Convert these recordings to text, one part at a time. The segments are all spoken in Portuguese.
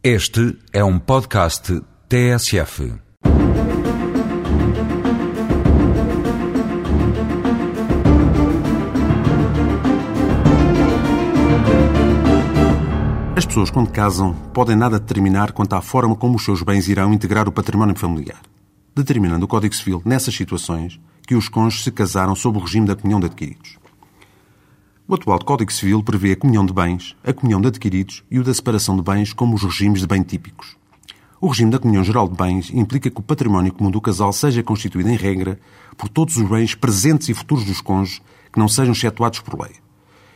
Este é um podcast TSF. As pessoas, quando casam, podem nada determinar quanto à forma como os seus bens irão integrar o património familiar, determinando o Código Civil, nessas situações, que os cônjuges se casaram sob o regime da comunhão de adquiridos. O atual Código Civil prevê a comunhão de bens, a comunhão de adquiridos e o da separação de bens como os regimes de bem típicos. O regime da comunhão geral de bens implica que o património comum do casal seja constituído, em regra, por todos os bens presentes e futuros dos cônjuges que não sejam excetuados por lei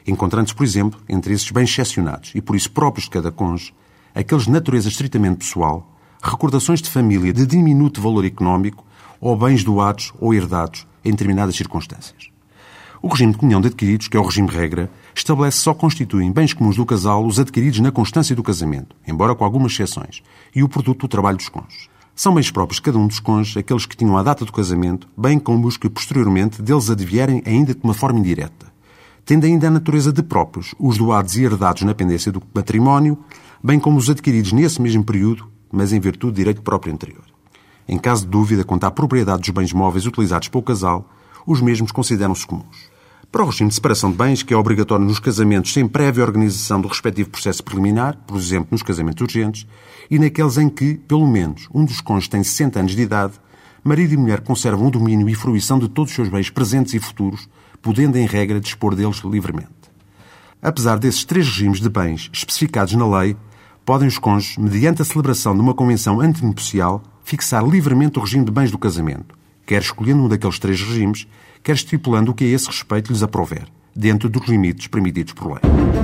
encontrando-se, por exemplo, entre esses bens excepcionados e por isso próprios de cada cônjuge, aqueles de natureza estritamente pessoal, recordações de família de diminuto valor económico ou bens doados ou herdados em determinadas circunstâncias. O regime de comunhão de adquiridos, que é o regime regra, estabelece só constituem bens comuns do casal os adquiridos na constância do casamento, embora com algumas exceções, e o produto do trabalho dos cônjuges. São bens próprios de cada um dos cônjuges aqueles que tinham a data do casamento, bem como os que posteriormente deles advierem ainda de uma forma indireta tendo ainda a natureza de próprios, os doados e herdados na pendência do património, bem como os adquiridos nesse mesmo período, mas em virtude de direito próprio anterior. Em caso de dúvida quanto à propriedade dos bens móveis utilizados pelo casal, os mesmos consideram-se comuns. Para o regime de separação de bens, que é obrigatório nos casamentos sem prévia organização do respectivo processo preliminar, por exemplo, nos casamentos urgentes, e naqueles em que, pelo menos, um dos cônjuges tem 60 anos de idade, marido e mulher conservam o domínio e fruição de todos os seus bens presentes e futuros, podendo, em regra, dispor deles livremente. Apesar desses três regimes de bens especificados na lei, podem os cônjuges, mediante a celebração de uma convenção antinupcial, fixar livremente o regime de bens do casamento, quer escolhendo um daqueles três regimes, quer estipulando o que a esse respeito lhes aprover, dentro dos limites permitidos por lei.